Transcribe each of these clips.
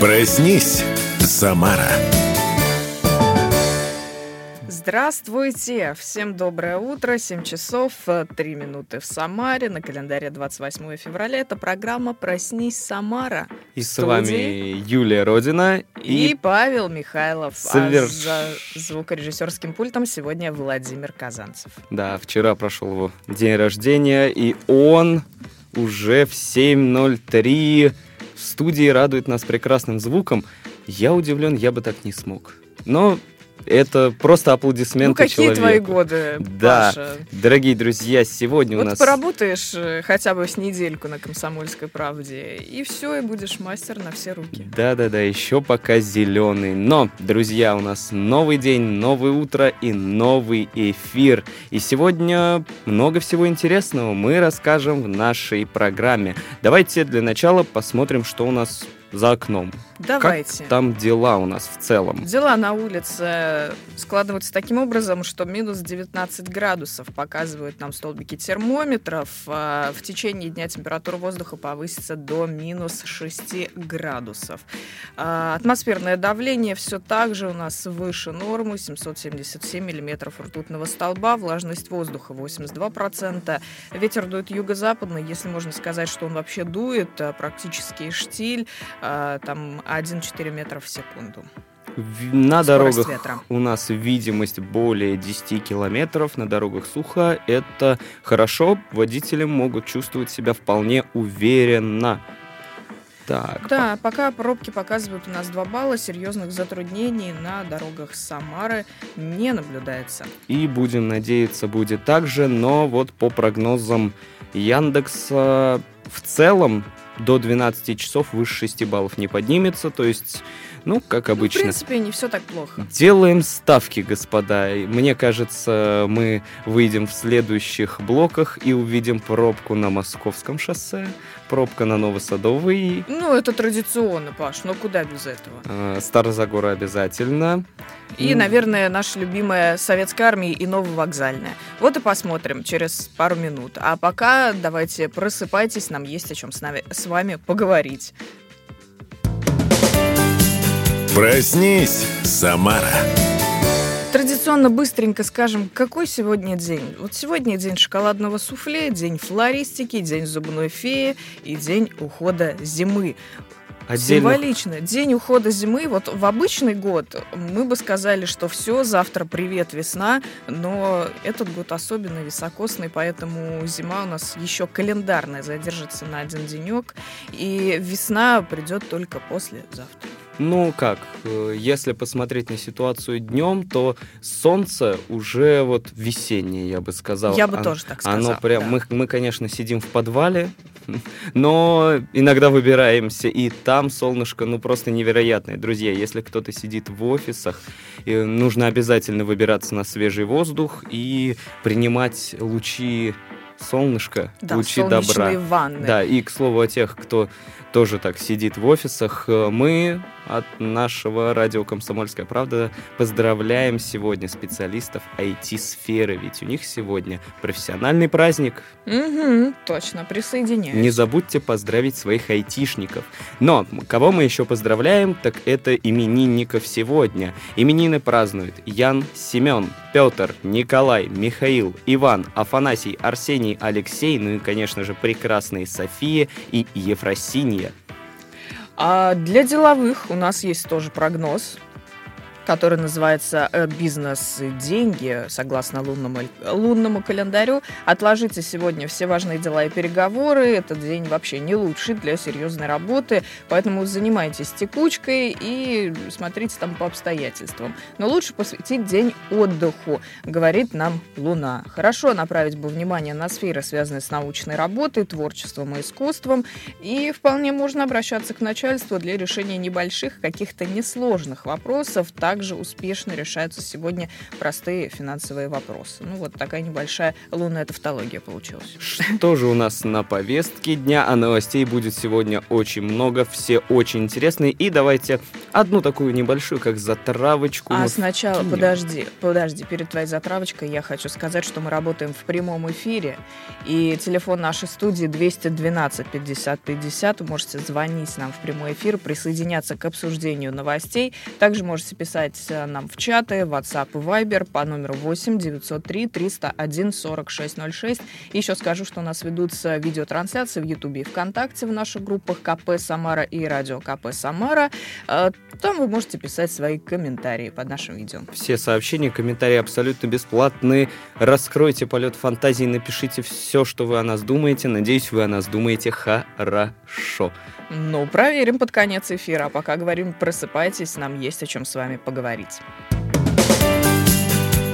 Проснись, Самара. Здравствуйте! Всем доброе утро, 7 часов 3 минуты в Самаре, на календаре 28 февраля. Это программа «Проснись, Самара». И с вами Юлия Родина и, и Павел Михайлов. Соверш... А за звукорежиссерским пультом сегодня Владимир Казанцев. Да, вчера прошел его день рождения, и он уже в 7.03 в студии радует нас прекрасным звуком. Я удивлен, я бы так не смог. Но это просто аплодисменты ну, какие человеку. твои годы, Да, Паша? дорогие друзья, сегодня вот у нас... поработаешь э, хотя бы с недельку на «Комсомольской правде», и все, и будешь мастер на все руки. Да-да-да, еще пока зеленый. Но, друзья, у нас новый день, новое утро и новый эфир. И сегодня много всего интересного мы расскажем в нашей программе. Давайте для начала посмотрим, что у нас за окном. Давайте. Как там дела у нас в целом? Дела на улице складываются таким образом, что минус 19 градусов показывают нам столбики термометров. А в течение дня температура воздуха повысится до минус 6 градусов. А атмосферное давление все так же у нас выше нормы, 777 миллиметров ртутного столба, влажность воздуха 82%. Ветер дует юго-западный, если можно сказать, что он вообще дует, а практически штиль, там 1,4 метра в секунду. На дорогах ветра. у нас видимость более 10 километров, на дорогах сухо. Это хорошо, водители могут чувствовать себя вполне уверенно. Так. Да, по... пока пробки показывают у нас 2 балла, серьезных затруднений на дорогах Самары не наблюдается. И будем надеяться, будет так же, но вот по прогнозам Яндекса в целом до 12 часов выше 6 баллов не поднимется, то есть, ну, как обычно. Ну, в принципе, не все так плохо. Делаем ставки, господа. Мне кажется, мы выйдем в следующих блоках и увидим пробку на Московском шоссе, пробка на Новосадовой. Ну, это традиционно, Паш, но куда без этого? А, Старозагора обязательно. И, наверное, наша любимая советская армия и нововокзальная. Вот и посмотрим через пару минут. А пока давайте просыпайтесь, нам есть о чем с, нами, с вами поговорить. Проснись, Самара. Традиционно быстренько скажем, какой сегодня день. Вот сегодня день шоколадного суфле, день флористики, день зубной феи и день ухода зимы. Отдельно. Символично. День ухода зимы. Вот в обычный год мы бы сказали, что все, завтра привет, весна, но этот год особенно високосный, поэтому зима у нас еще календарная задержится на один денек, и весна придет только послезавтра. Ну как, э, если посмотреть на ситуацию днем, то солнце уже вот весеннее, я бы сказал. Я бы оно, тоже так сказала. Оно прям, да. мы, мы, конечно, сидим в подвале, но иногда выбираемся, и там солнышко, ну, просто невероятное. Друзья, если кто-то сидит в офисах, нужно обязательно выбираться на свежий воздух и принимать лучи солнышка, да, лучи добра. Ванны. Да, и к слову о тех, кто тоже так сидит в офисах, мы от нашего радио «Комсомольская правда» поздравляем сегодня специалистов IT-сферы, ведь у них сегодня профессиональный праздник. Угу, точно, присоединяюсь. Не забудьте поздравить своих айтишников. Но кого мы еще поздравляем, так это именинников сегодня. Именины празднуют Ян, Семен, Петр, Николай, Михаил, Иван, Афанасий, Арсений, Алексей, ну и, конечно же, прекрасные София и Ефросинья. А для деловых у нас есть тоже прогноз который называется э, «Бизнес и деньги», согласно лунному, лунному календарю. Отложите сегодня все важные дела и переговоры. Этот день вообще не лучший для серьезной работы, поэтому занимайтесь текучкой и смотрите там по обстоятельствам. Но лучше посвятить день отдыху, говорит нам Луна. Хорошо направить бы внимание на сферы, связанные с научной работой, творчеством и искусством, и вполне можно обращаться к начальству для решения небольших, каких-то несложных вопросов, так также успешно решаются сегодня простые финансовые вопросы. Ну, вот такая небольшая лунная тавтология получилась. Что же у нас на повестке дня? А новостей будет сегодня очень много, все очень интересные. И давайте одну такую небольшую, как затравочку. А сначала, кинем. подожди, подожди, перед твоей затравочкой я хочу сказать, что мы работаем в прямом эфире, и телефон нашей студии 212 50 50. Вы можете звонить нам в прямой эфир, присоединяться к обсуждению новостей. Также можете писать э, нам в чаты, WhatsApp и Viber по номеру 8 903 301 4606. И еще скажу, что у нас ведутся видеотрансляции в Ютубе и ВКонтакте в наших группах КП Самара и Радио КП Самара. Э, там вы можете писать свои комментарии под нашим видео. Все сообщения, комментарии абсолютно бесплатные. Раскройте полет фантазии, напишите все, что вы о нас думаете. Надеюсь, вы о нас думаете хорошо. Ну, проверим под конец эфира. А пока говорим, просыпайтесь, нам есть о чем с вами поговорить.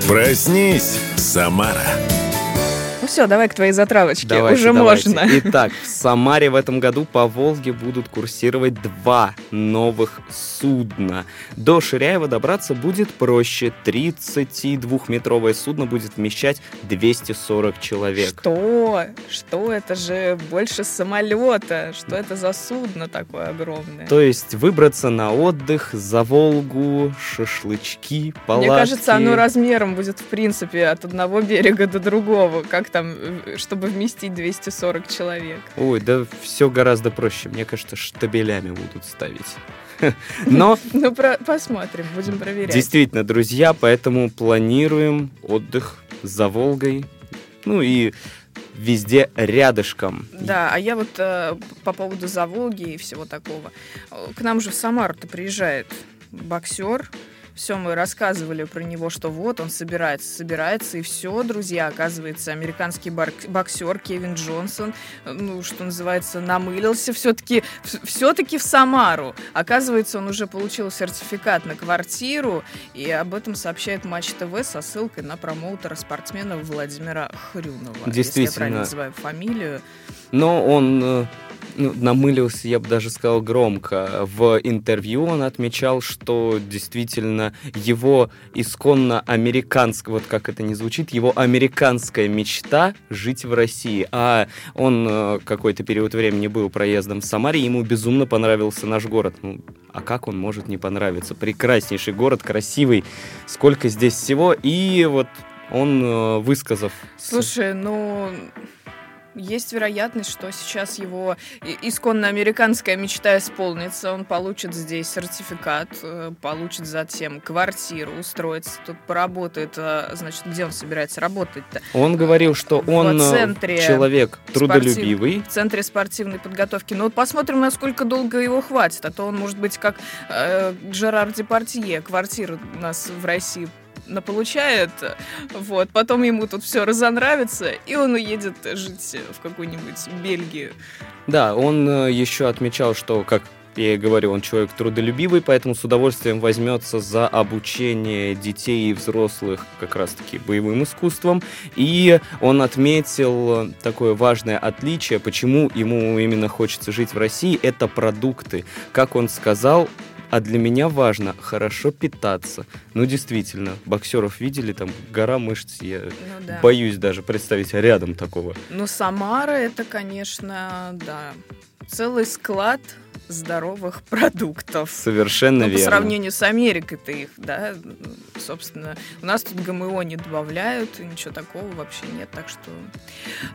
Проснись, Самара. Ну все, давай к твоей затравочке. Давайте, Уже давайте. можно. Итак, в Самаре в этом году по Волге будут курсировать два новых судна. До Ширяева добраться будет проще. 32-метровое судно будет вмещать 240 человек. Что? Что? Это же больше самолета. Что это за судно такое огромное? То есть выбраться на отдых за Волгу, шашлычки, палатки. Мне кажется, оно размером будет, в принципе, от одного берега до другого. Как там, э, чтобы вместить 240 человек. Ой, да все гораздо проще. Мне кажется, штабелями будут ставить. Но... Ну, посмотрим, будем проверять. Действительно, друзья, поэтому планируем отдых за Волгой. Ну и везде рядышком. Да, а я вот э, по поводу Заволги и всего такого. К нам же в Самару-то приезжает боксер, все, мы рассказывали про него, что вот он собирается, собирается, и все, друзья, оказывается, американский боксер Кевин Джонсон, ну, что называется, намылился все-таки все-таки в Самару. Оказывается, он уже получил сертификат на квартиру, и об этом сообщает Матч ТВ со ссылкой на промоутера спортсмена Владимира Хрюнова. Действительно. Если я правильно называю фамилию. Но он э, ну, намылился, я бы даже сказал, громко. В интервью он отмечал, что действительно его исконно американская, вот как это не звучит, его американская мечта жить в России. А он э, какой-то период времени был проездом в Самаре, ему безумно понравился наш город. Ну, а как он может не понравиться? Прекраснейший город, красивый, сколько здесь всего. И вот он, э, высказав... Слушай, ну есть вероятность, что сейчас его исконно американская мечта исполнится. Он получит здесь сертификат, э, получит затем квартиру, устроится тут, поработает. А, значит, где он собирается работать-то? Он говорил, что он э, человек трудолюбивый. В центре спортивной подготовки. Но вот посмотрим, насколько долго его хватит. А то он может быть как э, Жерар Департье. Квартиру у нас в России наполучает, вот, потом ему тут все разонравится, и он уедет жить в какую-нибудь Бельгию. Да, он э, еще отмечал, что, как я и говорю, он человек трудолюбивый, поэтому с удовольствием возьмется за обучение детей и взрослых как раз-таки боевым искусством. И он отметил такое важное отличие, почему ему именно хочется жить в России, это продукты. Как он сказал, а для меня важно хорошо питаться. Ну, действительно, боксеров видели, там гора мышц. Я ну, да. боюсь даже представить рядом такого. Ну, Самара это, конечно, да, целый склад здоровых продуктов. Совершенно Но верно. По сравнению с Америкой-то их, да, собственно, у нас тут ГМО не добавляют, ничего такого вообще нет, так что...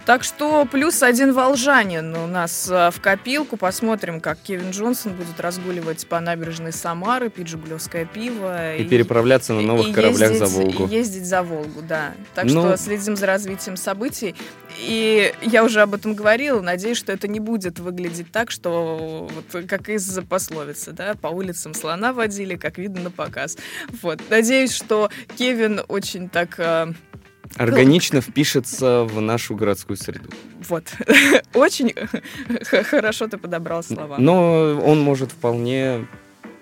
Так что плюс один волжанин у нас а, в копилку. Посмотрим, как Кевин Джонсон будет разгуливать по набережной Самары, пить жигулевское пиво. И, и переправляться на новых и кораблях ездить, за Волгу. И ездить за Волгу, да. Так ну... что следим за развитием событий. И я уже об этом говорила, надеюсь, что это не будет выглядеть так, что вот как из пословицы, да, по улицам слона водили, как видно на показ. Вот, надеюсь, что Кевин очень так... Э, Органично впишется в нашу городскую среду. Вот. Очень хорошо ты подобрал слова. Но он может вполне,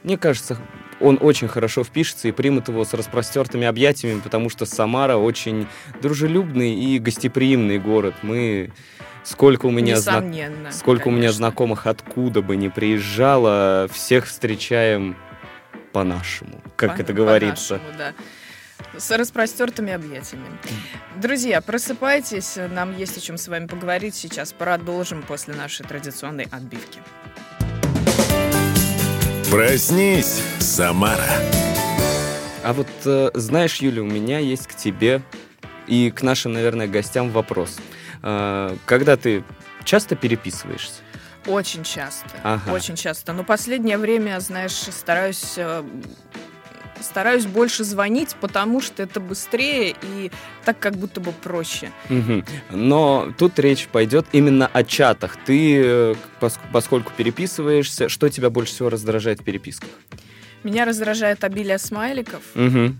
мне кажется, он очень хорошо впишется и примет его с распростертыми объятиями, потому что Самара очень дружелюбный и гостеприимный город. Мы сколько у меня зна... сколько конечно. у меня знакомых откуда бы не приезжало, всех встречаем по-нашему, как По- это говорится. по-нашему, да. С распростертыми объятиями. Друзья, просыпайтесь, нам есть о чем с вами поговорить. Сейчас продолжим после нашей традиционной отбивки. Проснись, Самара. А вот э, знаешь, Юля, у меня есть к тебе и к нашим, наверное, гостям вопрос. Э, когда ты часто переписываешься? Очень часто. Ага. Очень часто. Но последнее время, знаешь, стараюсь э, стараюсь больше звонить, потому что это быстрее и так как будто бы проще. Мгм. Но тут речь пойдет именно о чатах. Ты, э, пос- поскольку переписываешься, что тебя больше всего раздражает в переписках? Меня раздражает обилие смайликов, Мгм,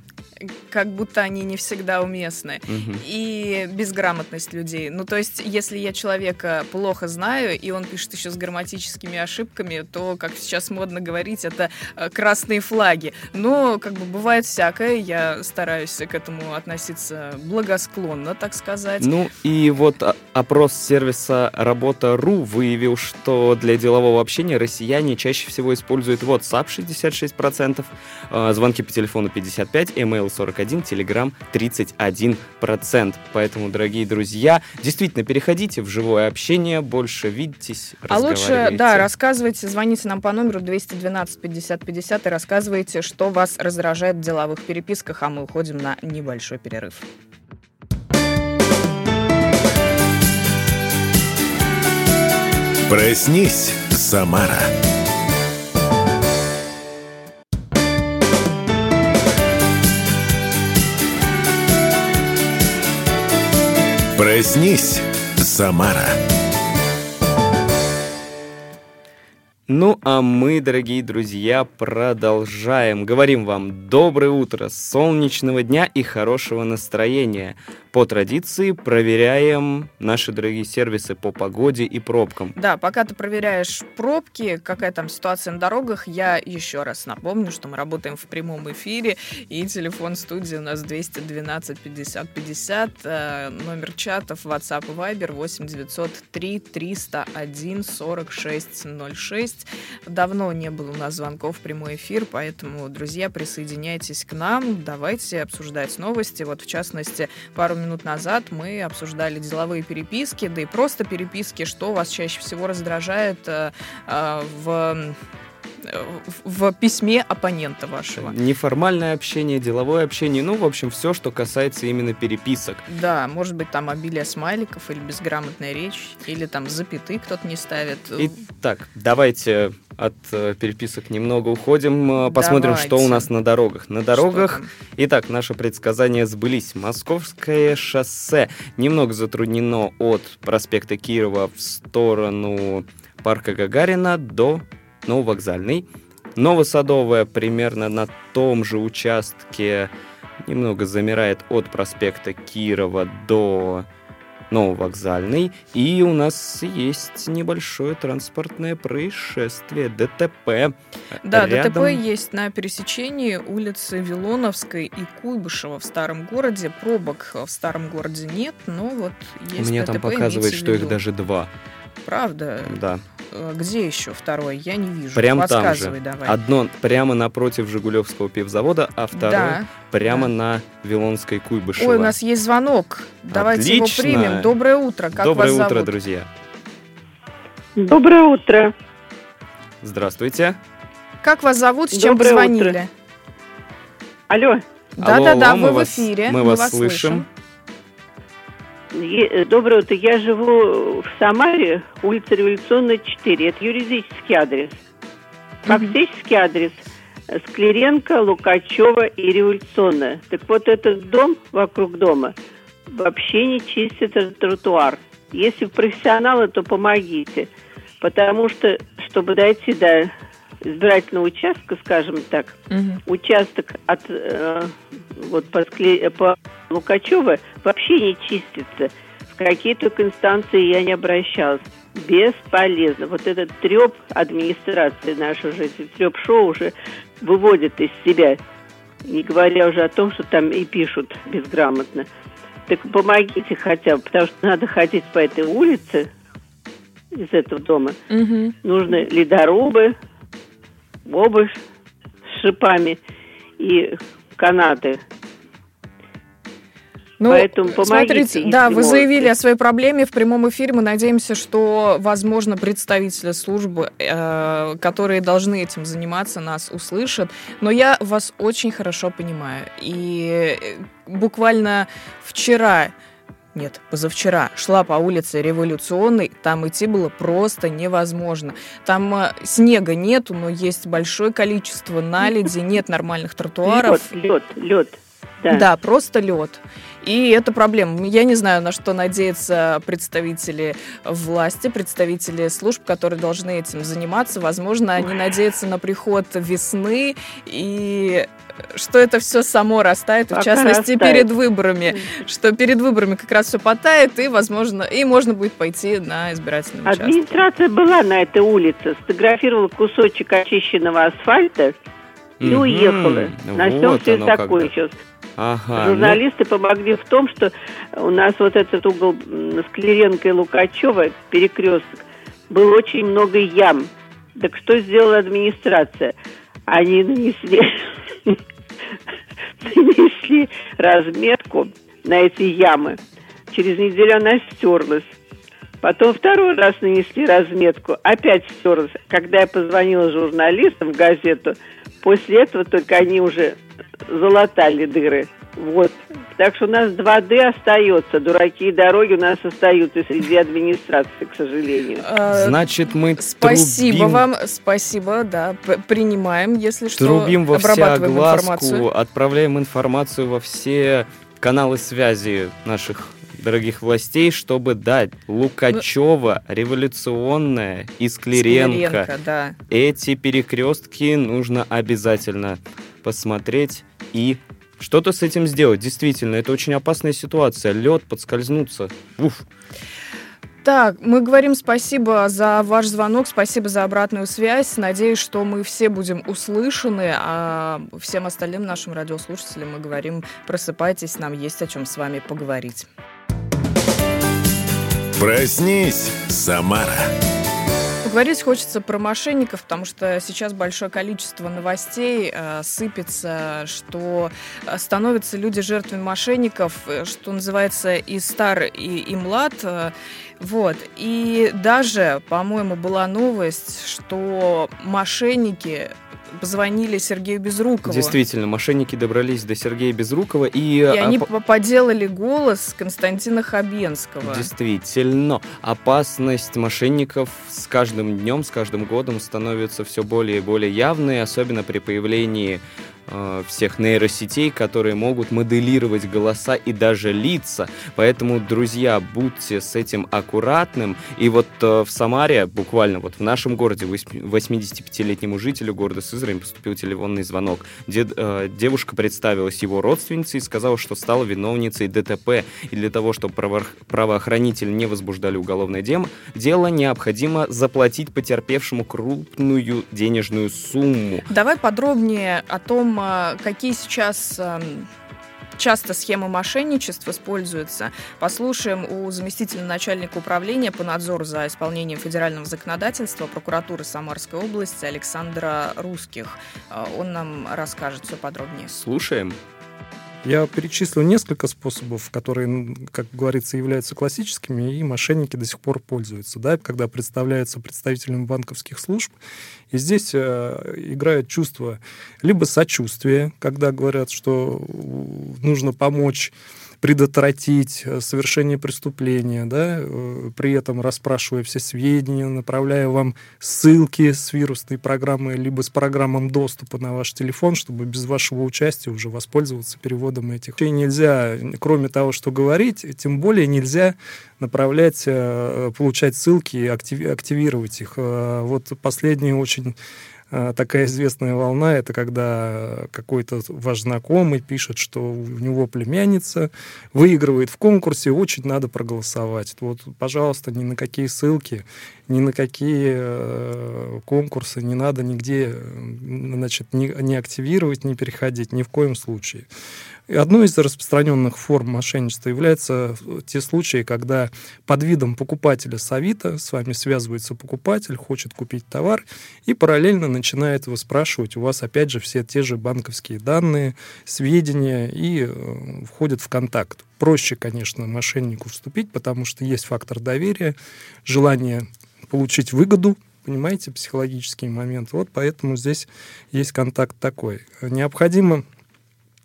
как будто они не всегда уместны. мгм. И безграмотность людей. Ну, то есть, если я человека плохо знаю, и он пишет еще с грамматическими ошибками, то, как сейчас модно говорить, это э, красные флаги. Но, как бы, бывает всякое. Я стараюсь к этому относиться благосклонно, так сказать. Ну и вот опрос сервиса Работа.ру выявил, что для делового общения россияне чаще всего используют WhatsApp 66%, э, звонки по телефону 55%, email 41%, Telegram 31%. Поэтому, дорогие друзья, действительно, переходите в живое общение, больше видитесь, А лучше, да, рассказывайте, звоните нам по номеру 212 50 50 и рассказывайте, что вас раздражает в деловых переписках, а мы уходим на небольшой перерыв. Проснись, Самара. Проснись, Самара. Ну, а мы, дорогие друзья, продолжаем. Говорим вам доброе утро, солнечного дня и хорошего настроения. По традиции проверяем наши дорогие сервисы по погоде и пробкам. Да, пока ты проверяешь пробки, какая там ситуация на дорогах, я еще раз напомню, что мы работаем в прямом эфире, и телефон студии у нас 212 50 50, э, номер чатов WhatsApp и Viber 8 903 301 46 06. Давно не было у нас звонков в прямой эфир, поэтому, друзья, присоединяйтесь к нам, давайте обсуждать новости. Вот, в частности, пару минут назад мы обсуждали деловые переписки, да и просто переписки, что вас чаще всего раздражает э, э, в, в письме оппонента вашего. Неформальное общение, деловое общение, ну, в общем, все, что касается именно переписок. Да, может быть, там обилие смайликов или безграмотная речь, или там запятые кто-то не ставит. Итак, давайте от э, переписок немного уходим, э, посмотрим, что у Давайте. нас на дорогах. На дорогах? Итак, наши предсказания сбылись. Московское шоссе немного затруднено от проспекта Кирова в сторону парка Гагарина до Нововокзальной. Новосадовая примерно на том же участке немного замирает от проспекта Кирова до Нововокзальной. И у нас есть небольшое транспортное происшествие, ДТП. Да, Рядом- ДТП есть на пересечении улицы Вилоновской и Куйбышева в старом городе. Пробок в старом городе нет, но вот есть Мне ДТП, там показывает, что их даже два. Правда? Да. Э, Где еще второй? Я не вижу. Прям там же. Давай. Одно прямо напротив Жигулевского пивзавода, а второе Да. прямо да. на Вилонской Куйбышева. Ой, у нас есть звонок. Давайте его Отлично. примем. Доброе утро. Как Доброе вас утро, зовут? друзья. Доброе утро. Здравствуйте. Как вас зовут? С чем Доброе позвонили? утро. Алло, Да-да-да, вы мы в вас- эфире. мы вас слышим. е- э, доброе утро. Я живу в Самаре, улица Революционная, 4. Это юридический адрес. Фактический адрес э, Склеренко, Лукачева и Революционная. Так вот, этот дом вокруг дома вообще не чистит этот тротуар. Если профессионалы, то помогите. Потому что, чтобы дойти до избирательного участка, скажем так, Мгм. участок от э, вот по, Скле- по Лукачева вообще не чистится. В какие только инстанции я не обращалась. Бесполезно. Вот этот треп администрации нашей уже, треп-шоу уже выводит из себя. Не говоря уже о том, что там и пишут безграмотно. Так помогите хотя бы, потому что надо ходить по этой улице из этого дома. Мгм. Нужны ледорубы, обувь, шипами и канаты. Ну, Поэтому помогите, смотрите, да, вы заявили о своей проблеме в прямом эфире. Мы надеемся, что, возможно, представители службы, э, которые должны этим заниматься, нас услышат. Но я вас очень хорошо понимаю. И э, буквально вчера нет, позавчера шла по улице Революционной, там идти было просто невозможно. Там э, снега нету, но есть большое количество наледи, нет нормальных тротуаров. Лед, лед, лед. Да. да, просто лед. И это проблема. Я не знаю, на что надеются представители власти, представители служб, которые должны этим заниматься. Возможно, они надеются на приход весны и что это все само растает, Пока в частности, растает. перед выборами. Что перед выборами как раз все потает, и, возможно, и можно будет пойти на избирательный участок. Администрация была на этой улице, сфотографировала кусочек очищенного асфальта и уехала. На всем все такое сейчас. Ага, ну. Журналисты ну... помогли в том, что у нас вот этот угол Склеренко и Лукачева, перекресток, был очень много ям. Так что сделала администрация? Они нанесли, нанесли разметку на эти ямы. Через неделю она стерлась. Потом второй раз нанесли разметку, опять стерлась. Когда я позвонила журналистам в газету, после этого только они уже залатали дыры. Вот. Так что у нас 2D остается. Дураки и дороги у нас остаются среди администрации, к сожалению. А, Значит, мы Спасибо трубим... вам, спасибо, да, принимаем, если что, Трубим во все огласку, отправляем информацию во все каналы связи наших дорогих властей, чтобы дать Лукачева, ну, революционная и Склеренко. Склеренко да. Эти перекрестки нужно обязательно посмотреть и что-то с этим сделать. Действительно, это очень опасная ситуация. Лед, подскользнуться. Уф. Так, мы говорим спасибо за ваш звонок, спасибо за обратную связь. Надеюсь, что мы все будем услышаны, а всем остальным нашим радиослушателям мы говорим, просыпайтесь, нам есть о чем с вами поговорить. Проснись, Самара. Поговорить хочется про мошенников, потому что сейчас большое количество новостей э, сыпется, что э, становятся люди жертвами мошенников, э, что называется и стар, и, и млад. Э, вот. И даже, по-моему, была новость, что мошенники позвонили Сергею Безрукову. Действительно, мошенники добрались до Сергея Безрукова и... И а, они оп... поделали голос Константина Хабенского. Действительно, опасность мошенников с каждым днем, с каждым годом становится все более и более явной, особенно при появлении всех нейросетей, которые могут моделировать голоса и даже лица. Поэтому, друзья, будьте с этим аккуратным. И вот э, в Самаре, буквально вот в нашем городе, 85-летнему жителю города Сызрань поступил телефонный звонок. Дед, э, девушка представилась его родственницей и сказала, что стала виновницей ДТП. И для того, чтобы право, правоохранители не возбуждали уголовное дело, дело необходимо заплатить потерпевшему крупную денежную сумму. Давай подробнее о том, а, какие сейчас эм, часто схемы мошенничества используются. Послушаем у заместителя начальника управления по надзору за исполнением федерального законодательства прокуратуры Самарской области Александра Русских. А, он нам расскажет все подробнее. Слушаем. Я перечислил несколько способов, которые, как говорится, являются классическими, и мошенники до сих пор пользуются, да, когда представляются представителями банковских служб. И здесь э, играет чувство либо сочувствия, когда говорят, что нужно помочь предотвратить э, совершение преступления, да, э, при этом расспрашивая все сведения, направляя вам ссылки с вирусной программы, либо с программам доступа на ваш телефон, чтобы без вашего участия уже воспользоваться переводом этих. И нельзя, кроме того, что говорить, тем более нельзя направлять, э, получать ссылки и активировать их. Вот последний очень такая известная волна, это когда какой-то ваш знакомый пишет, что у него племянница выигрывает в конкурсе, очень надо проголосовать. Вот, пожалуйста, ни на какие ссылки, ни на какие э, конкурсы не надо нигде значит, не, не активировать, не переходить, ни в коем случае. И одной из распространенных форм мошенничества являются те случаи, когда под видом покупателя с Авито с вами связывается покупатель, хочет купить товар и параллельно начинает его спрашивать. У вас, опять же, все те же банковские данные, сведения и э, входит в контакт. Проще, конечно, мошеннику вступить, потому что есть фактор доверия, желание получить выгоду, понимаете, психологический момент. Вот поэтому здесь есть контакт такой. Необходимо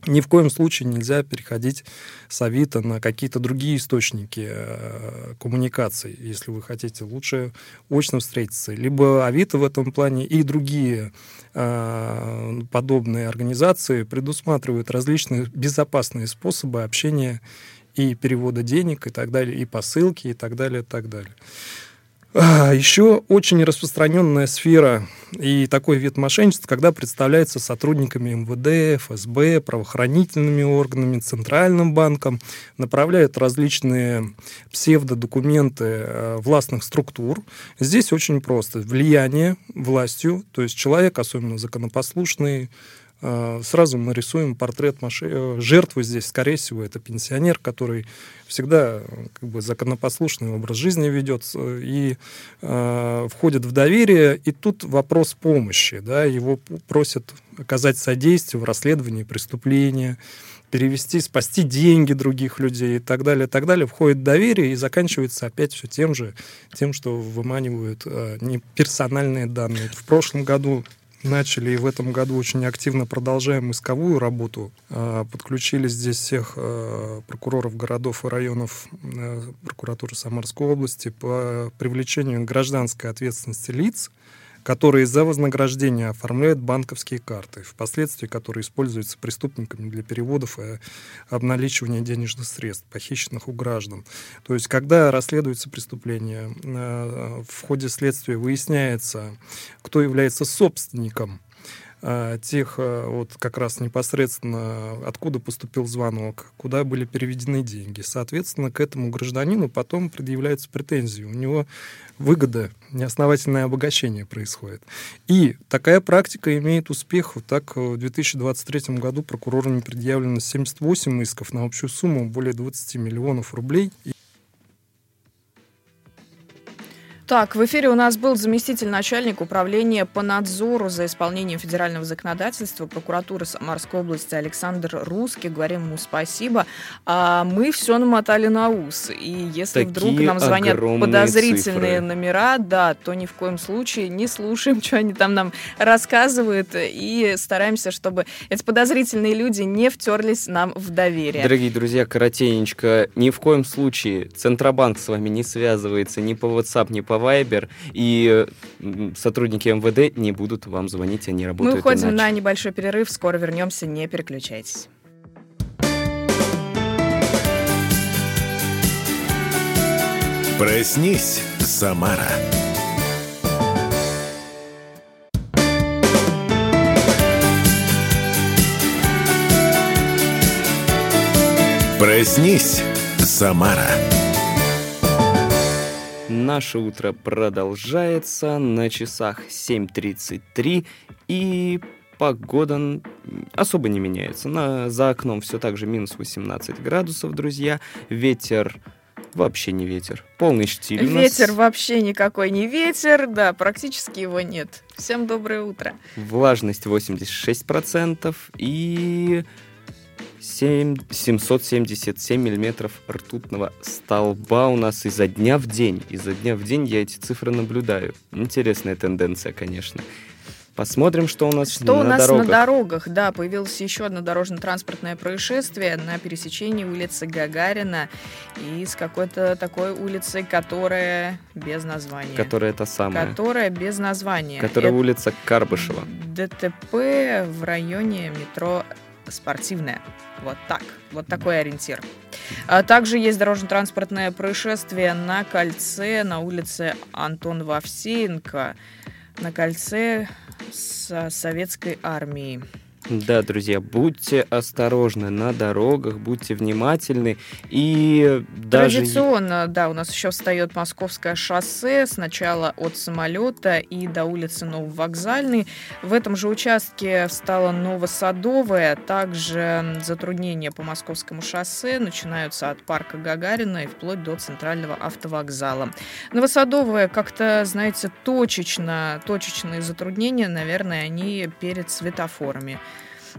ни в коем случае нельзя переходить с Авито на какие-то другие источники э, коммуникаций, если вы хотите лучше очно встретиться. Либо Авито в этом плане и другие э, подобные организации предусматривают различные безопасные способы общения и перевода денег и так далее, и посылки и так далее, и так далее. А, Еще очень распространенная сфера и такой вид мошенничества, когда представляется сотрудниками МВД, ФСБ, правоохранительными органами, Центральным банком, направляют различные псевдодокументы э, властных структур. Здесь очень просто. Влияние властью, то есть человек, особенно законопослушный, Сразу мы рисуем портрет э, жертвы здесь, скорее всего, это пенсионер, который всегда как бы законопослушный образ жизни ведет и э, входит в доверие. И тут вопрос помощи. Да, его просят оказать содействие в расследовании преступления, перевести, спасти деньги других людей и так далее, и так далее. Входит доверие и заканчивается опять все тем же, тем, что выманивают э, не персональные данные. В прошлом году начали и в этом году очень активно продолжаем исковую работу. А, подключили здесь всех а, прокуроров городов и районов а, прокуратуры Самарской области по привлечению гражданской ответственности лиц, которые за вознаграждение оформляют банковские карты, впоследствии которые используются преступниками для переводов и обналичивания денежных средств, похищенных у граждан. То есть, когда расследуется преступление, э, в ходе следствия выясняется, кто является собственником тех а, вот как раз непосредственно откуда поступил звонок, куда были переведены деньги. Соответственно, к этому гражданину потом предъявляются претензии. У него выгода, неосновательное обогащение происходит. И такая практика имеет успех. Вот так в 2023 году прокурорами предъявлено 78 исков на общую сумму более 20 миллионов рублей. Так, в эфире у нас был заместитель начальника управления по надзору за исполнением федерального законодательства прокуратуры Самарской области Александр Русский. Говорим ему спасибо. А мы все намотали на ус. И если Такие вдруг нам звонят подозрительные цифры. номера, да, то ни в коем случае не слушаем, что они там нам рассказывают, и стараемся, чтобы эти подозрительные люди не втерлись нам в доверие. Дорогие друзья, коротенечко, ни в коем случае Центробанк с вами не связывается ни по WhatsApp, ни по Viber, и сотрудники МВД не будут вам звонить, они Мы работают уходим иначе. на небольшой перерыв, скоро вернемся, не переключайтесь. Проснись, Самара. Проснись, Самара. Наше утро продолжается на часах 7.33, и погода особо не меняется. На, за окном все так же минус 18 градусов, друзья. Ветер вообще не ветер. Полный штиль. у нас. Ветер вообще никакой не ветер, да, практически его нет. Всем доброе утро. Влажность 86% и 7, 777 миллиметров ртутного столба у нас изо дня в день. Изо дня в день я эти цифры наблюдаю. Интересная тенденция, конечно. Посмотрим, что у нас Что у на нас дорогах. на дорогах? Да, появилось еще одно дорожно-транспортное происшествие на пересечении улицы Гагарина и с какой-то такой улицы, которая без названия. Которая это самая. Которая без названия. Которая Это улица Карбышева. ДТП в районе метро Спортивная. Вот так. Вот такой ориентир. А также есть дорожно-транспортное происшествие на кольце на улице Антон Вовсеенко. На кольце с Советской армии. Да, друзья, будьте осторожны на дорогах, будьте внимательны и даже... Традиционно, да, у нас еще встает Московское шоссе, сначала от самолета и до улицы Нововокзальной. В этом же участке встала Новосадовая, также затруднения по Московскому шоссе начинаются от парка Гагарина и вплоть до центрального автовокзала. Новосадовая как-то, знаете, точечно, точечные затруднения, наверное, они перед светофорами.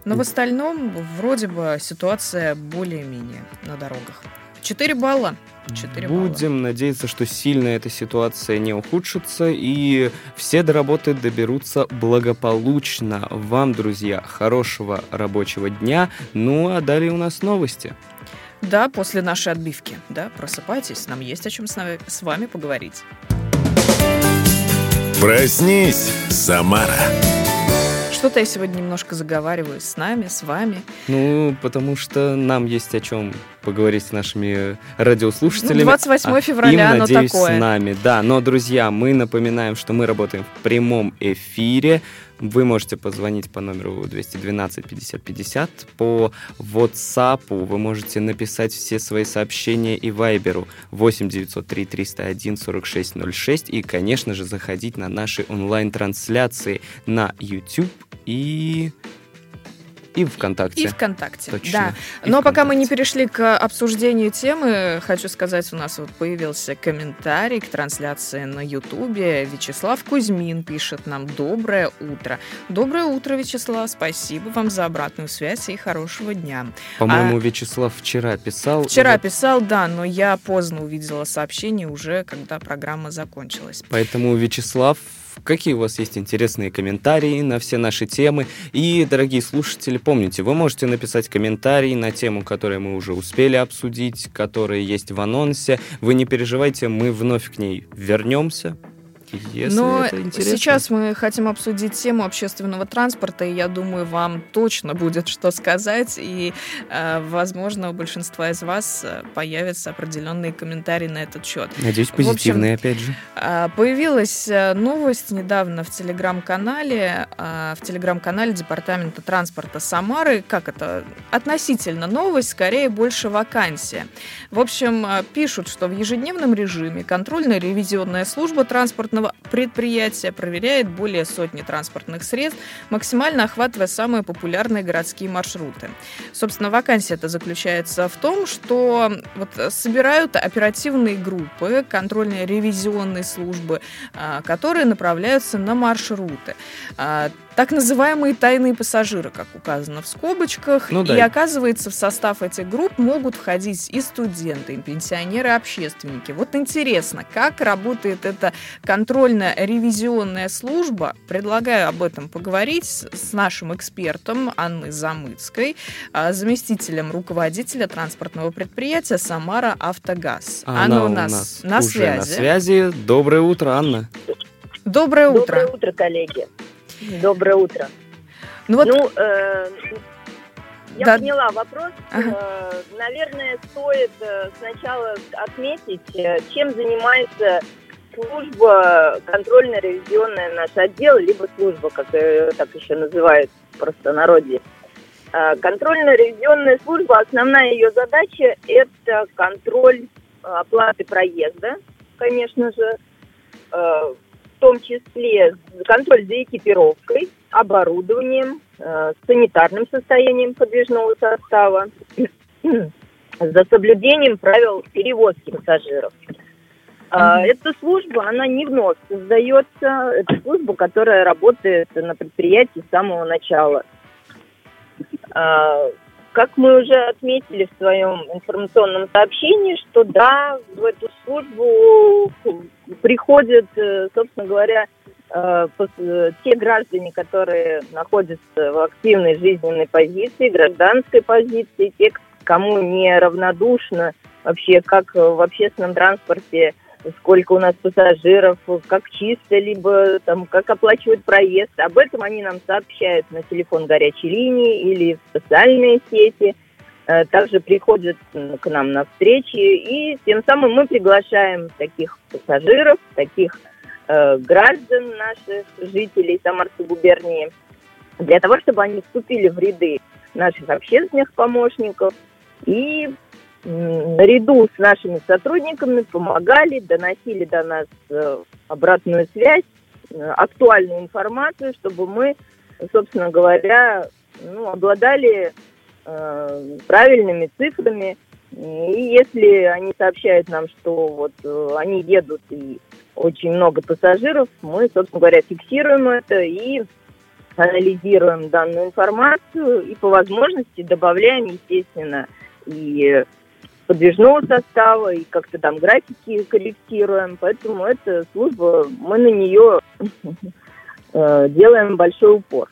Но в остальном вроде бы ситуация более-менее на дорогах. 4 балла. 4 Будем балла. надеяться, что сильно эта ситуация не ухудшится и все до работы доберутся благополучно. Вам, друзья, хорошего рабочего дня. Ну а далее у нас новости. Да, после нашей отбивки. Да, просыпайтесь, нам есть о чем с, нами, с вами поговорить. Проснись, Самара. Что-то я сегодня немножко заговариваю с нами, с вами. Ну, потому что нам есть о чем поговорить с нашими радиослушателями. Ну, 28 а февраля, им, оно надеюсь, такое. с нами. Да, но, друзья, мы напоминаем, что мы работаем в прямом эфире. Вы можете позвонить по номеру 212 50 50, по WhatsApp вы можете написать все свои сообщения и Вайберу 8 903 301 46 06 и, конечно же, заходить на наши онлайн-трансляции на YouTube и и ВКонтакте. И ВКонтакте, Точно. да. И Но пока мы не ВКонтакте. перешли к обсуждению темы, хочу сказать, у нас вот появился комментарий к трансляции на Ютубе. Вячеслав Кузьмин пишет нам «Доброе утро». Доброе утро, Вячеслав. Спасибо вам за обратную связь и хорошего дня. По-моему, А- Вячеслав вчера писал. Вчера Вот писал, да, но я поздно увидела сообщение уже, когда программа закончилась. Поэтому, Вячеслав, какие у вас есть интересные комментарии на все наши темы? И, дорогие слушатели, помните, вы можете написать комментарий на тему, которую мы уже успели обсудить, которая есть в анонсе. Вы не переживайте, мы вновь к ней вернемся. Если Но это интересно. сейчас мы хотим обсудить тему общественного транспорта, и я думаю, вам точно будет что сказать, и, э, возможно, у большинства из вас э, появятся определенные комментарии на этот счет. Надеюсь, В общем, позитивные, опять же. А, Появилась э, новость недавно в телеграм-канале, в телеграм-канале Департамента транспорта Самары. Как это? Относительно новость, скорее больше вакансия. В общем, пишут, что в ежедневном режиме контрольно-ревизионная служба транспортного предприятия проверяет более сотни транспортных средств, максимально охватывая самые популярные городские маршруты. Собственно, вакансия это заключается в том, что вот собирают оперативные группы контрольно-ревизионной службы, а, которые направляются на маршруты. А, Так называемые тайные пассажиры, как указано в скобочках. Ну да. И оказывается, в состав этих групп могут входить и студенты, и пенсионеры, и общественники. Вот интересно, как работает эта контрольно-ревизионная служба? Предлагаю об этом поговорить с нашим экспертом Анной Замыцкой, а, заместителем руководителя транспортного предприятия «Самара Автогаз». Она у нас, на уже связи. на связи. Доброе утро, Анна. Доброе утро. Доброе утро, коллеги. Доброе утро. Ну вот, Ну, э, я Да. поняла вопрос. Ага. Э, наверное, стоит э, сначала отметить, э, чем занимается служба контрольно-ревизионная наш отдел, либо служба, как ее так еще называют в простонародье. Э, Контрольно-ревизионная служба, основная ее задача – это контроль э, оплаты проезда, конечно же, э, в том числе контроль за экипировкой, оборудованием, санитарным состоянием подвижного состава, за соблюдением правил перевозки пассажиров. А. Эта служба, она не вновь создается, это служба, которая работает на предприятии с самого начала. А, Как мы уже отметили в своем информационном сообщении, что да, в эту службу приходят, э, собственно говоря, э, э, те граждане, которые находятся в активной жизненной позиции, гражданской позиции, те, кому не равнодушно вообще, как в общественном транспорте, сколько у нас пассажиров, как чисто, либо там, как оплачивают проезд. Об этом они нам сообщают на телефон горячей линии или в социальные сети. Э, Также приходят к нам на встречи, и тем самым мы приглашаем таких пассажиров, таких э, граждан наших, жителей Самарской губернии, для того, чтобы они вступили в ряды наших общественных помощников и наряду с нашими сотрудниками помогали, доносили до нас э, обратную связь, э, актуальную информацию, чтобы мы, собственно говоря, ну, обладали э, правильными цифрами. И если они сообщают нам, что вот э, они едут и очень много пассажиров, мы, собственно говоря, фиксируем это и анализируем данную информацию и по возможности добавляем, естественно, и подвижного состава, и как-то там графики корректируем. Поэтому эта служба, мы на нее э, делаем большой упор.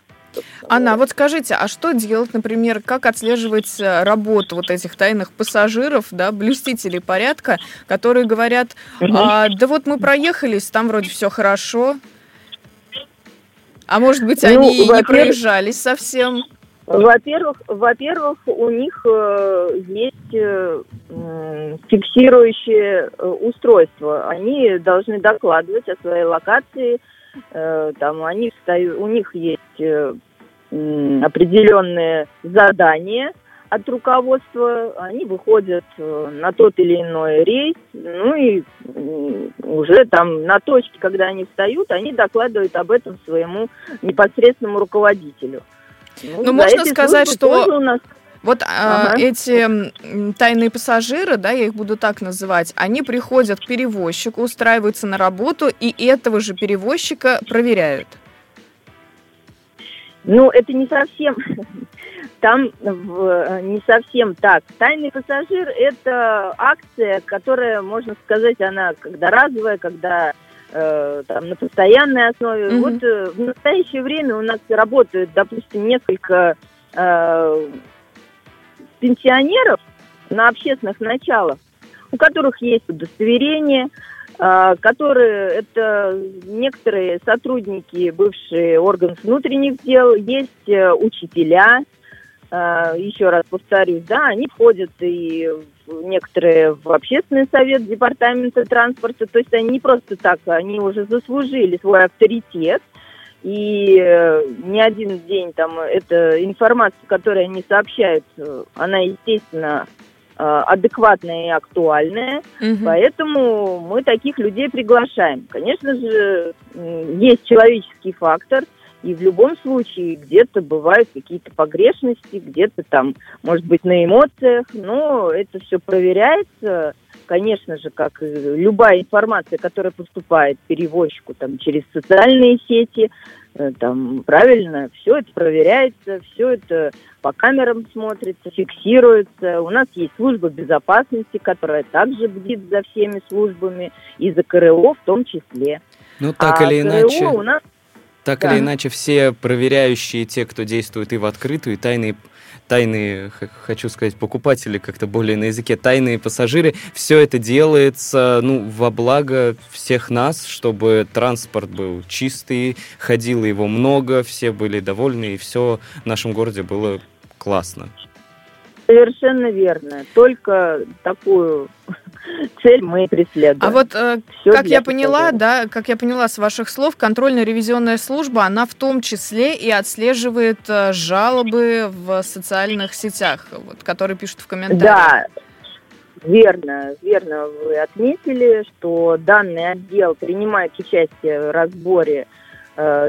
Анна, вот скажите, а что делать, например, как отслеживать э, работу вот этих тайных пассажиров, да, блюстителей порядка, которые говорят, а, да вот мы проехались, там вроде все хорошо, а может быть, ну, они не проезжались совсем? Во-первых, во-первых, у них э, есть э, фиксирующее э, устройство. Они должны докладывать о своей локации. Э, там они встают, у них есть э, определенные задания от руководства. Они выходят э, на тот или иной рейс, ну и уже там на точке, когда они встают, они докладывают об этом своему непосредственному руководителю. Ну, ну можно сказать, что у нас... вот а, ага. эти тайные пассажиры, да, я их буду так называть, они приходят к перевозчику, устраиваются на работу, и этого же перевозчика проверяют. Ну, это не совсем, там не совсем так. Тайный пассажир – это акция, которая, можно сказать, она когда разовая, когда Э, там, на постоянной основе. Mm-hmm. Вот э, в настоящее время у нас работают, допустим, несколько э, пенсионеров на общественных началах, у которых есть удостоверение, э, которые это некоторые сотрудники бывшие органов внутренних дел, есть э, учителя, э, еще раз повторюсь, да, они входят и некоторые в общественный совет департамента транспорта. То есть они не просто так, они уже заслужили свой авторитет. И э, ни один день там эта информация, которую они сообщают, э, она, естественно, э, адекватная и актуальная. Угу. Поэтому мы таких людей приглашаем. Конечно же, есть человеческий фактор – и в любом случае где-то бывают какие-то погрешности, где-то там, может быть, на эмоциях, но это все проверяется, конечно же, как любая информация, которая поступает перевозчику там, через социальные сети, э, там, правильно, все это проверяется, все это по камерам смотрится, фиксируется. У нас есть служба безопасности, которая также бдит за всеми службами, и за КРО в том числе. Ну, так а или иначе... у нас так да. или иначе, все проверяющие, те, кто действует и в открытую, и тайные тайные, хочу сказать, покупатели, как-то более на языке, тайные пассажиры, все это делается, ну, во благо всех нас, чтобы транспорт был чистый, ходило его много, все были довольны, и все в нашем городе было классно. Совершенно верно. Только такую цель мы преследуем. А вот э, как я поняла, да, как я поняла с ваших слов, контрольно-ревизионная служба, она в том числе и отслеживает э, жалобы в социальных сетях, вот, которые пишут в комментариях. Да, Верно, верно вы отметили, что данный отдел принимает участие в разборе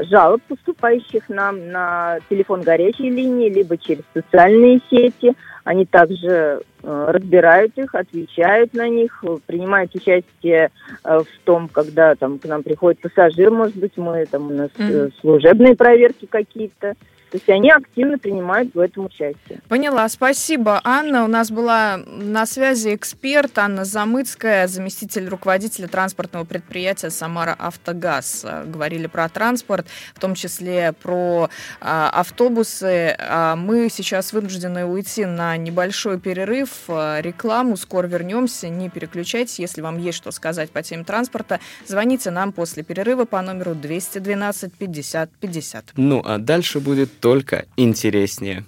жалоб, поступающих нам на телефон горячей линии, либо через социальные сети. Они также э, разбирают их, отвечают на них, принимают участие э, в том, когда там к нам приходит пассажир, может быть, мы там у нас mm-hmm. служебные проверки какие-то. То есть они активно принимают в этом участие. Поняла. Спасибо, Анна. У нас была на связи эксперт Анна Замыцкая, заместитель руководителя транспортного предприятия «Самара Автогаз». Говорили про транспорт, в том числе про а, автобусы. А мы сейчас вынуждены уйти на небольшой перерыв, а, рекламу. Скоро вернемся. Не переключайтесь. Если вам есть что сказать по теме транспорта, звоните нам после перерыва по номеру 212 50 50. Ну, а дальше будет только интереснее.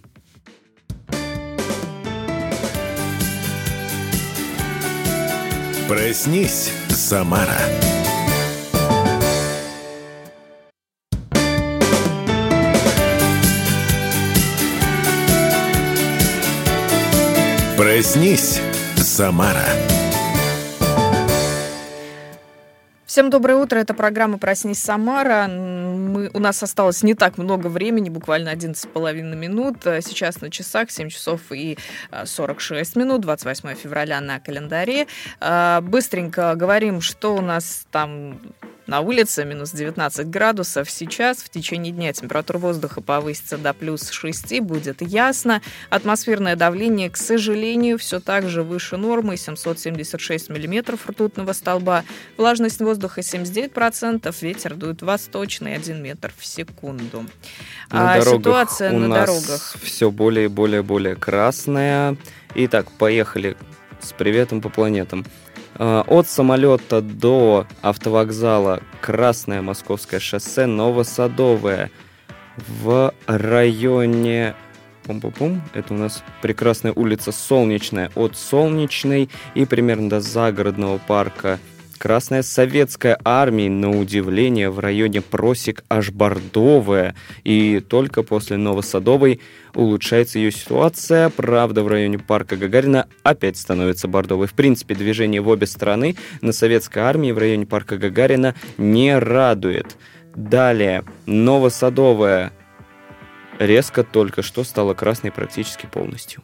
Проснись, Самара. Проснись, Самара. Всем доброе утро. Это программа «Проснись, Самара». Мы, у нас осталось не так много времени, буквально 11,5 минут. Сейчас на часах 7 часов и 46 минут, 28 февраля на календаре. А, быстренько говорим, что у нас там на улице минус 19 градусов. Сейчас в течение дня температура воздуха повысится до плюс 6, будет ясно. Атмосферное давление, к сожалению, все так же выше нормы, 776 миллиметров ртутного столба. Влажность воздуха 79%, ветер дует восточный 1 метр в секунду. На а дорогах ситуация у на нас дорогах. все более и более более красная. Итак, поехали с приветом по планетам. Э, От самолета до автовокзала Красное Московское шоссе, Новосадовое. В районе... Пум-пум-пум. Это у нас прекрасная улица Солнечная. От Солнечной и примерно до загородного парка Красная советская армия, на удивление, в районе просек аж бордовая. И только после Новосадовой улучшается ее ситуация. Правда, в районе парка Гагарина опять становится бордовой. В принципе, движение в обе стороны на советской армии в районе парка Гагарина не радует. Далее, Новосадовая резко только что стала красной практически полностью.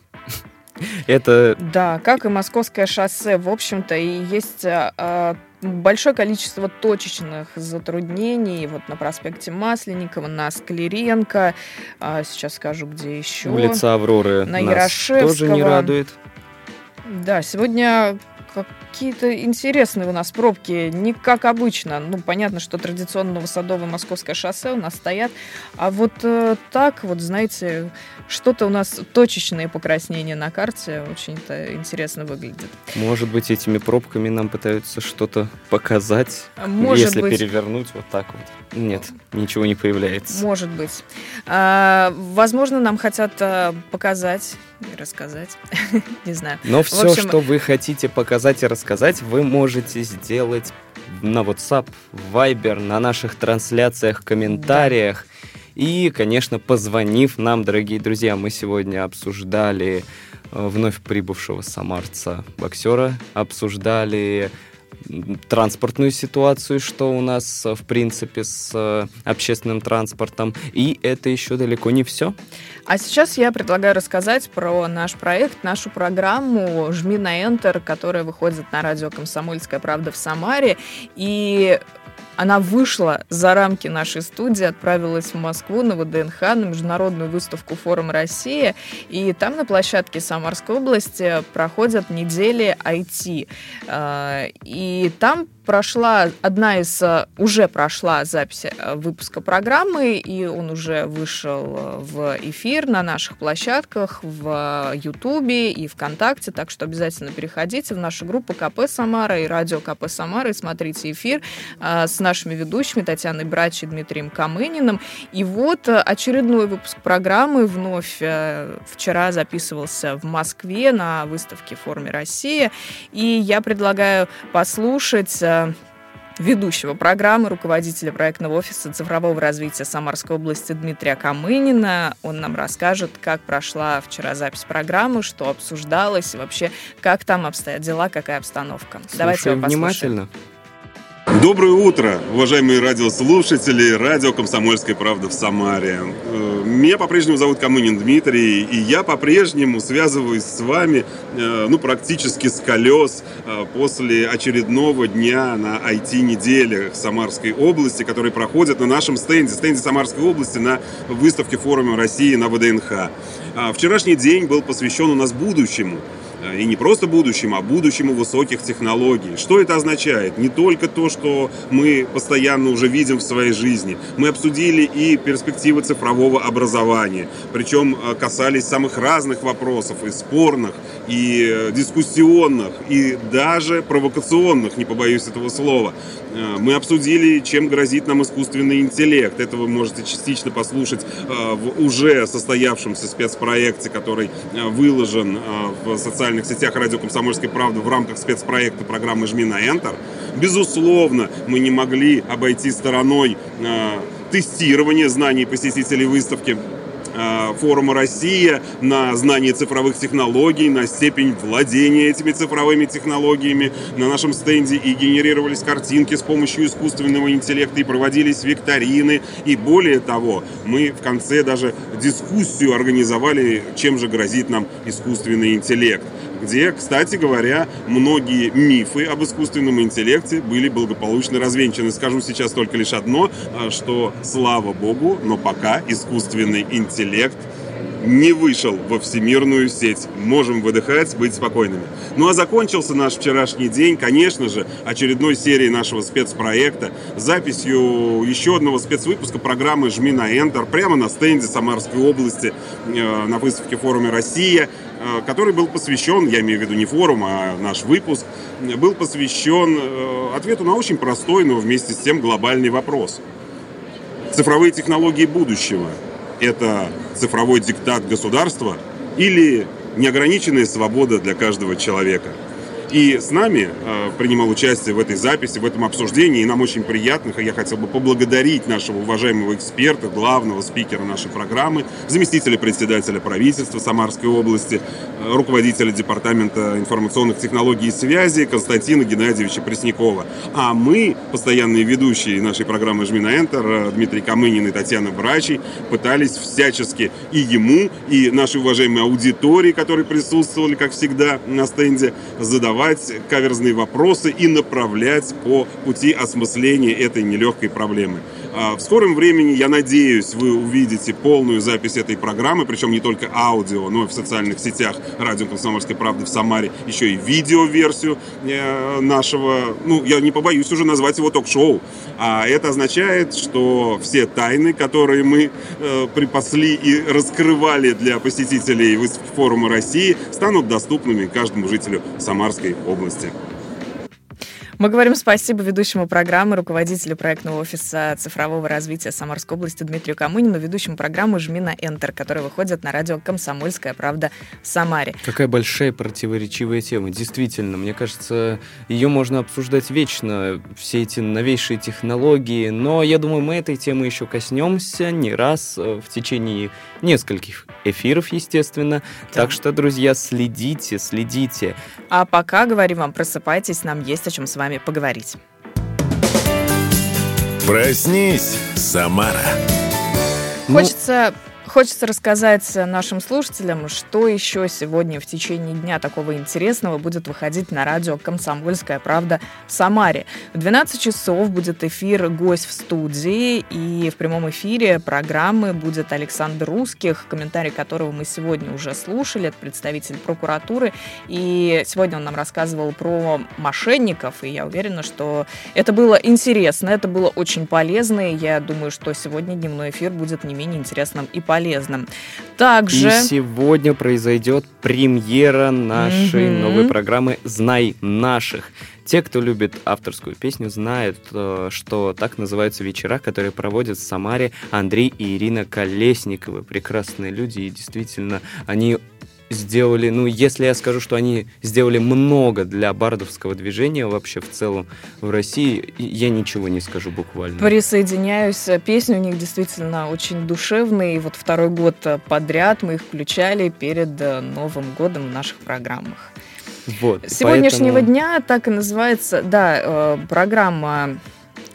Это Да, как и Московское шоссе, в общем-то, и есть а, а, большое количество точечных затруднений. Вот на проспекте Масленникова, на Склеренко. А, сейчас скажу, где еще. улица Авроры на нас тоже не Ярошевского. радует. Да, сегодня какие-то интересные у нас пробки, не как обычно. Ну, понятно, что традиционно Новосадово Московское шоссе у нас стоят. А вот э, так, вот, знаете, что-то у нас точечные покраснения на карте очень-то интересно выглядит. Может быть, этими пробками нам пытаются что-то показать, Может если быть, перевернуть вот так вот. Нет, ничего не появляется. может быть. А, возможно, нам хотят а, показать и рассказать. Не знаю. Но все, общем- что вы хотите показать и рассказать, вы можете сделать на WhatsApp, Viber, на наших трансляциях, комментариях. И, конечно, позвонив нам, дорогие друзья, мы сегодня обсуждали э, вновь прибывшего самарца боксера, обсуждали транспортную ситуацию, что у нас, э, в принципе, с э, общественным транспортом. И это еще далеко не все. А сейчас я предлагаю рассказать про наш проект, нашу программу «Жми на Enter», которая выходит на радио «Комсомольская правда» в Самаре. И она вышла за рамки нашей студии, отправилась в Москву на ВДНХ, на международную выставку «Форум Россия». И там на площадке Самарской области проходят недели IT. Э, И там прошла одна из э, уже прошла запись э, выпуска программы, и он уже вышел э, в эфир на наших площадках в Ютубе и ВКонтакте, так что обязательно переходите в нашу группу КП Самара и радио КП Самара и смотрите эфир с нашими ведущими Татьяной Брач и Дмитрием Камыниным. И вот очередной выпуск программы вновь вчера записывался в Москве на выставке форме Россия. И я предлагаю послушать э, ведущего программы, руководителя проектного офиса цифрового развития Самарской области Дмитрия Камынина. Он нам расскажет, как прошла вчера запись программы, что обсуждалось и вообще, как там обстоят дела, какая обстановка. Давайте Слушаем его послушаем. внимательно. Доброе утро, уважаемые радиослушатели, радио «Комсомольская правда» в Самаре. Э, Меня по-прежнему зовут Камынин Дмитрий, и я по-прежнему связываюсь с вами, э, ну, практически с колес э, после очередного дня на IT-неделе Самарской области, которые проходят на нашем стенде, стенде Самарской области на выставке форума России на ВДНХ. А Вчерашний день был посвящен у нас будущему. И не просто будущему, а будущему высоких технологий. Что это означает? Не только то, что мы постоянно уже видим в своей жизни. Мы обсудили и перспективы цифрового образования. Причем э, касались самых разных вопросов, и спорных, и э, дискуссионных, и даже провокационных, не побоюсь этого слова. Э, Мы обсудили, чем грозит нам искусственный интеллект. Это вы можете частично послушать э, в уже состоявшемся спецпроекте, который э, выложен в социальных сетях радио «Комсомольской правды» в рамках спецпроекта программы «Жми на Enter». Безусловно, мы не могли обойти стороной тестирование знаний посетителей выставки форума «Россия» на знание цифровых технологий, на степень владения этими цифровыми технологиями. На нашем стенде и генерировались картинки с помощью искусственного интеллекта, и проводились викторины. И более того, мы в конце даже дискуссию организовали, чем же грозит нам искусственный интеллект где, кстати говоря, многие мифы об искусственном интеллекте были благополучно развенчаны. Скажу сейчас только лишь одно, а, что слава богу, но пока искусственный интеллект не вышел во всемирную сеть. Можем выдыхать, быть спокойными. Ну а закончился наш вчерашний день, конечно же, очередной серией нашего спецпроекта, записью еще одного спецвыпуска программы «Жми на Enter» прямо на стенде Самарской области э, на выставке форуме «Россия», э, который был посвящен, я имею в виду не форум, а наш выпуск, был посвящен э, ответу на очень простой, но вместе с тем глобальный вопрос. Цифровые технологии будущего – это цифровой диктат государства или неограниченная свобода для каждого человека – и с нами э, принимал участие в этой записи, в этом обсуждении. И нам очень приятно, я хотел бы поблагодарить нашего уважаемого эксперта, главного спикера нашей программы, заместителя председателя правительства Самарской области, э, руководителя Департамента информационных технологий и связи Константина Геннадьевича Преснякова. А мы, постоянные ведущие нашей программы «Жми на Enter», э, Дмитрий Камынин и Татьяна Брачий, пытались всячески и ему, и нашей уважаемой аудитории, которые присутствовали, как всегда, на стенде, задавать задавать каверзные вопросы и направлять по пути осмысления этой нелегкой проблемы. А, в скором времени, я надеюсь, вы увидите полную запись этой программы, причем не только аудио, но и в социальных сетях радио «Комсомольской правды» в Самаре, еще и видеоверсию э, нашего, ну, я не побоюсь уже назвать его ток-шоу. А это означает, что все тайны, которые мы э, припасли и раскрывали для посетителей форума России, станут доступными каждому жителю Самарской области. Мы говорим спасибо ведущему программы, руководителю проектного офиса цифрового развития Самарской области Дмитрию Камынину, ведущему программы «Жми на Enter», которая выходит на радио «Комсомольская правда» в Самаре. Какая большая противоречивая тема. Действительно, мне кажется, ее можно обсуждать вечно, все эти новейшие технологии, но я думаю, мы этой темы еще коснемся не раз э, в течение нескольких эфиров, естественно. Да. Так что, друзья, следите, следите. А пока говорим вам, просыпайтесь, нам есть о чем с вами поговорить. Проснись, Самара. Хочется Хочется рассказать нашим слушателям, что еще сегодня в течение дня такого интересного будет выходить на радио «Комсомольская правда» в Самаре. В 12 часов будет эфир «Гость в студии», и в прямом эфире программы будет Александр Русских, комментарий которого мы сегодня уже слушали, это представитель прокуратуры, и сегодня он нам рассказывал про мошенников, и я уверена, что это было интересно, это было очень полезно, и я думаю, что сегодня дневной эфир будет не менее интересным и полезным полезным. Также... И сегодня произойдет премьера нашей mm-hmm. новой программы «Знай наших». Те, кто любит авторскую песню, знают, э, что так называются вечера, которые проводят в Самаре Андрей и Ирина Колесниковы. Прекрасные люди, и действительно, они сделали, ну, если я скажу, что они сделали много для бардовского движения вообще в целом в России, я ничего не скажу буквально. Присоединяюсь. Песни у них действительно очень душевные. И вот второй год подряд мы их включали перед э, Новым годом в наших программах. Вот, Сегодняшнего поэтому... дня так и называется, да, э, программа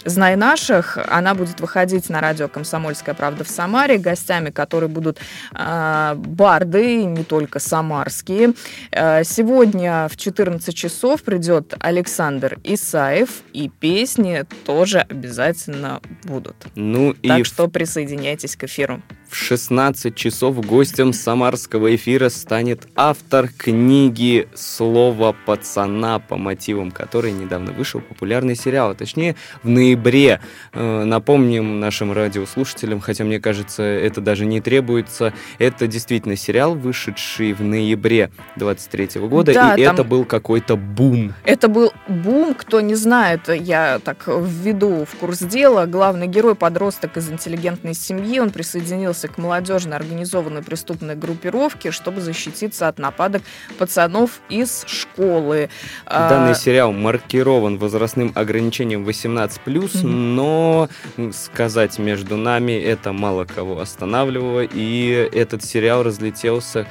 «Знай наших». Она будет выходить на радио «Комсомольская правда» в Самаре, гостями которые будут э, барды, не только самарские. Э, сегодня в 14 часов придет Александр Исаев, и песни тоже обязательно будут. Ну, так и что присоединяйтесь к эфиру. В 16 часов гостем самарского эфира станет автор книги «Слово пацана», по мотивам которой недавно вышел популярный сериал, а точнее в ноябре. Э, напомним нашим радиослушателям, хотя мне кажется, это даже не требуется, это действительно сериал, вышедший в ноябре 23 года, да, и там... это был какой-то бум. Это был бум, кто не знает, я так введу в курс дела, главный герой подросток из интеллигентной семьи, он присоединился обратился к молодежной организованной преступной группировке, чтобы защититься от нападок пацанов из школы. А, Данный сериал маркирован возрастным ограничением 18+, но сказать между нами это мало кого останавливало, и этот сериал разлетелся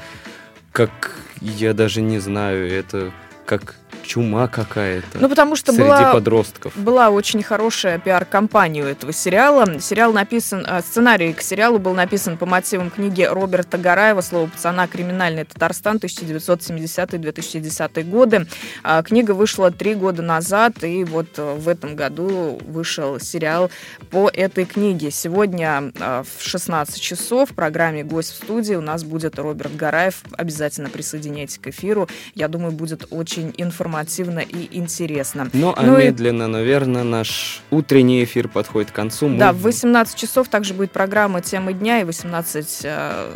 как, я даже не знаю, это как чума какая-то. Ну, потому что среди была, подростков. была очень хорошая пиар-компания у этого сериала. Сериал написан, э, сценарий к сериалу был написан по мотивам книги Роберта Гараева «Слово пацана. Криминальный Татарстан. 1970-2010 годы». А, Книга вышла три года назад, и вот э, в этом году вышел сериал по этой книге. Сегодня в 16 часов в программе «Гость в студии» у нас будет Роберт Гараев. Обязательно присоединяйтесь к эфиру. Я думаю, будет очень информативно и интересно. Ну, а Ну и- медленно, наверное, наш утренний эфир подходит к концу. Мы Да, в 18 часов также будет программа «Темы дня» и 18 э,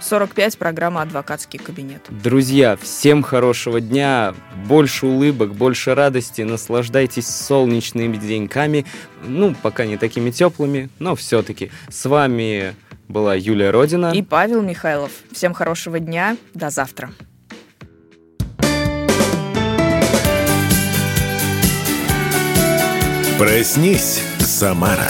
45 программа «Адвокатский кабинет». Друзья, всем хорошего дня, больше улыбок, больше радости, наслаждайтесь солнечными деньками, ну, пока не такими теплыми, но все-таки. С вами была Юлия Родина. И Павел Михайлов. Всем хорошего дня. До завтра. Проснись, Самара.